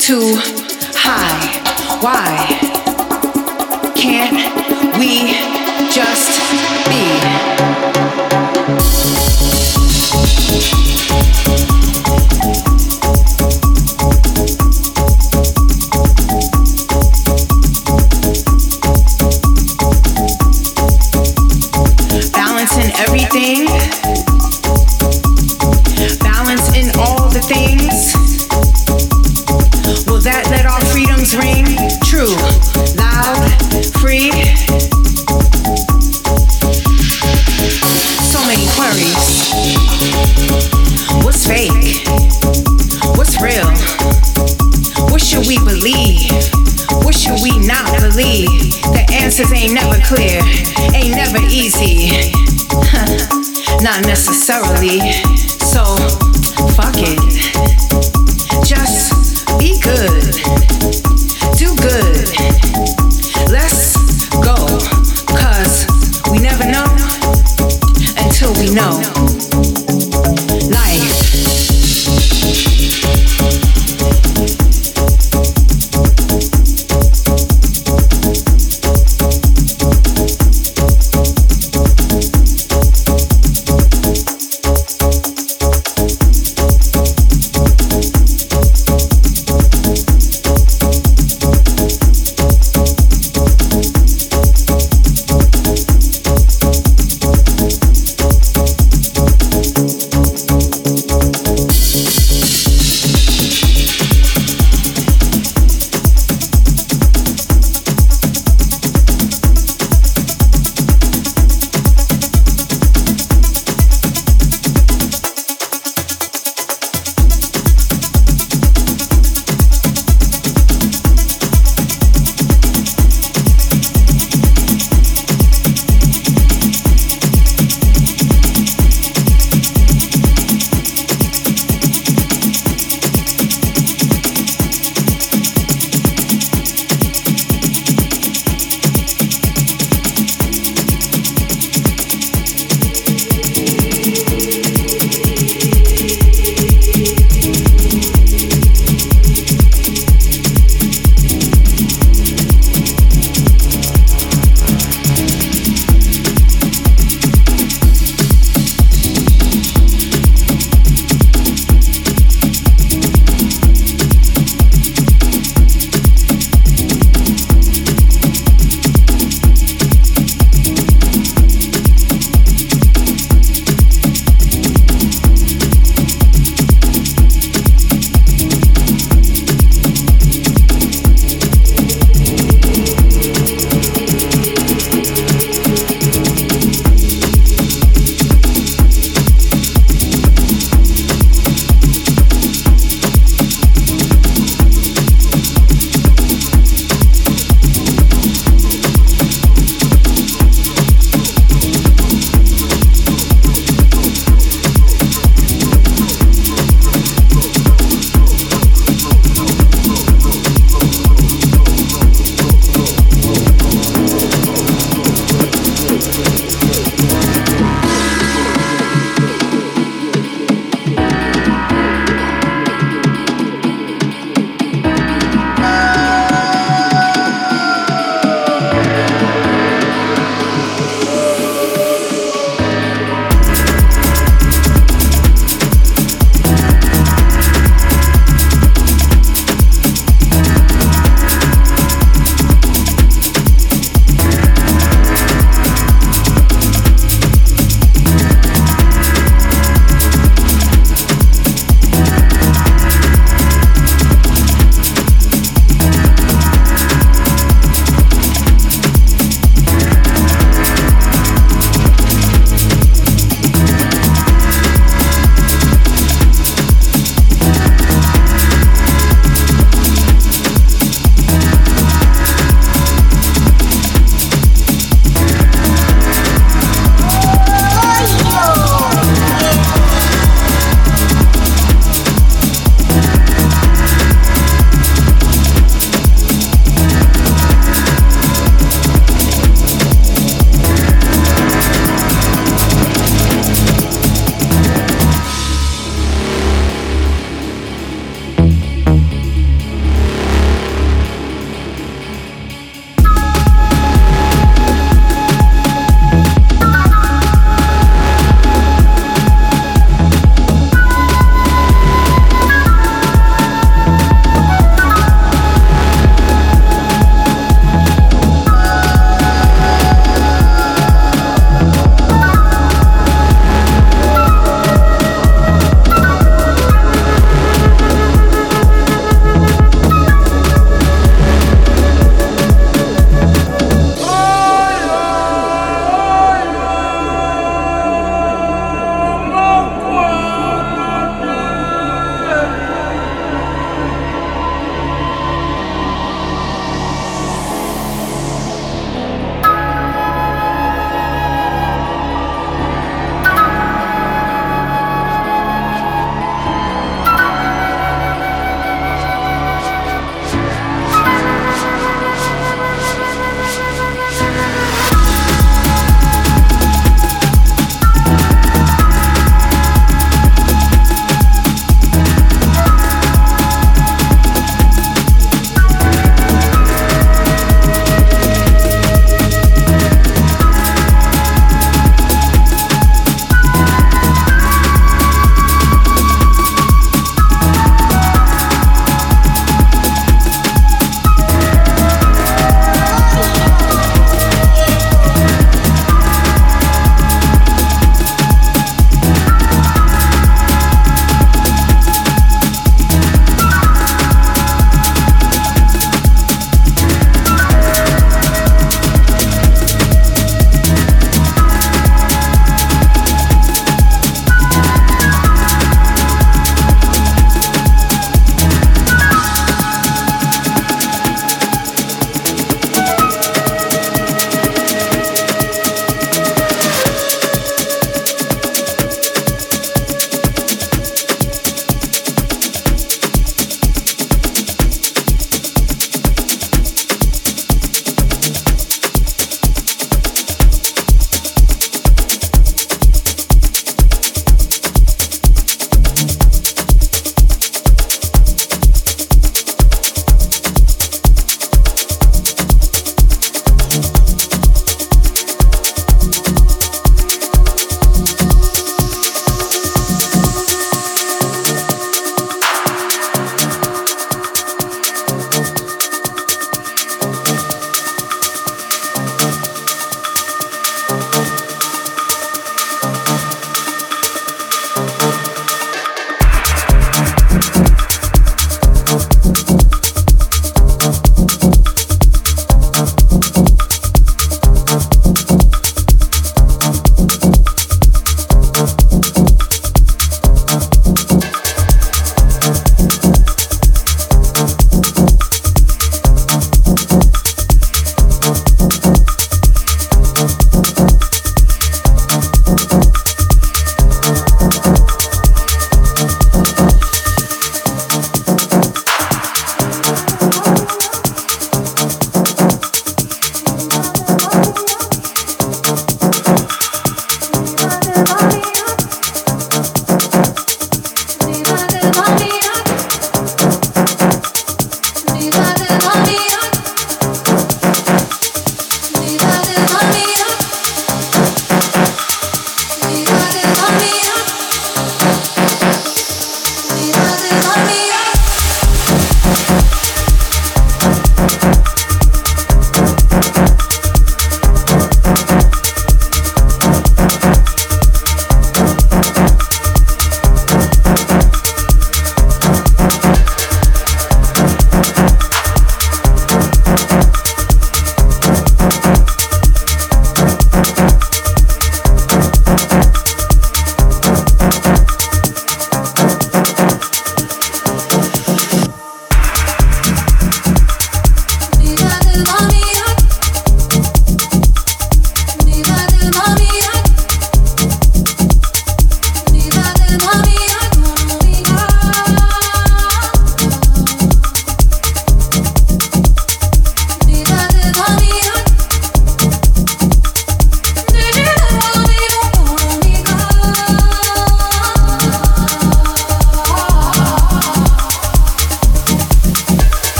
too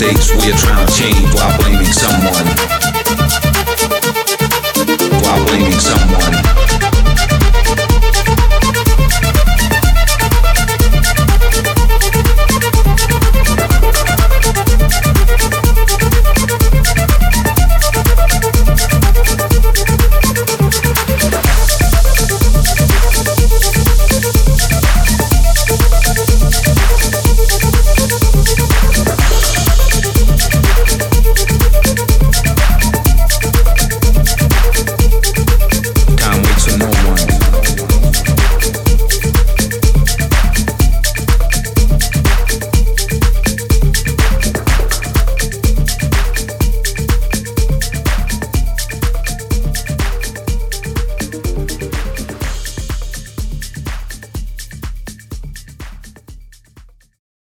mistakes we're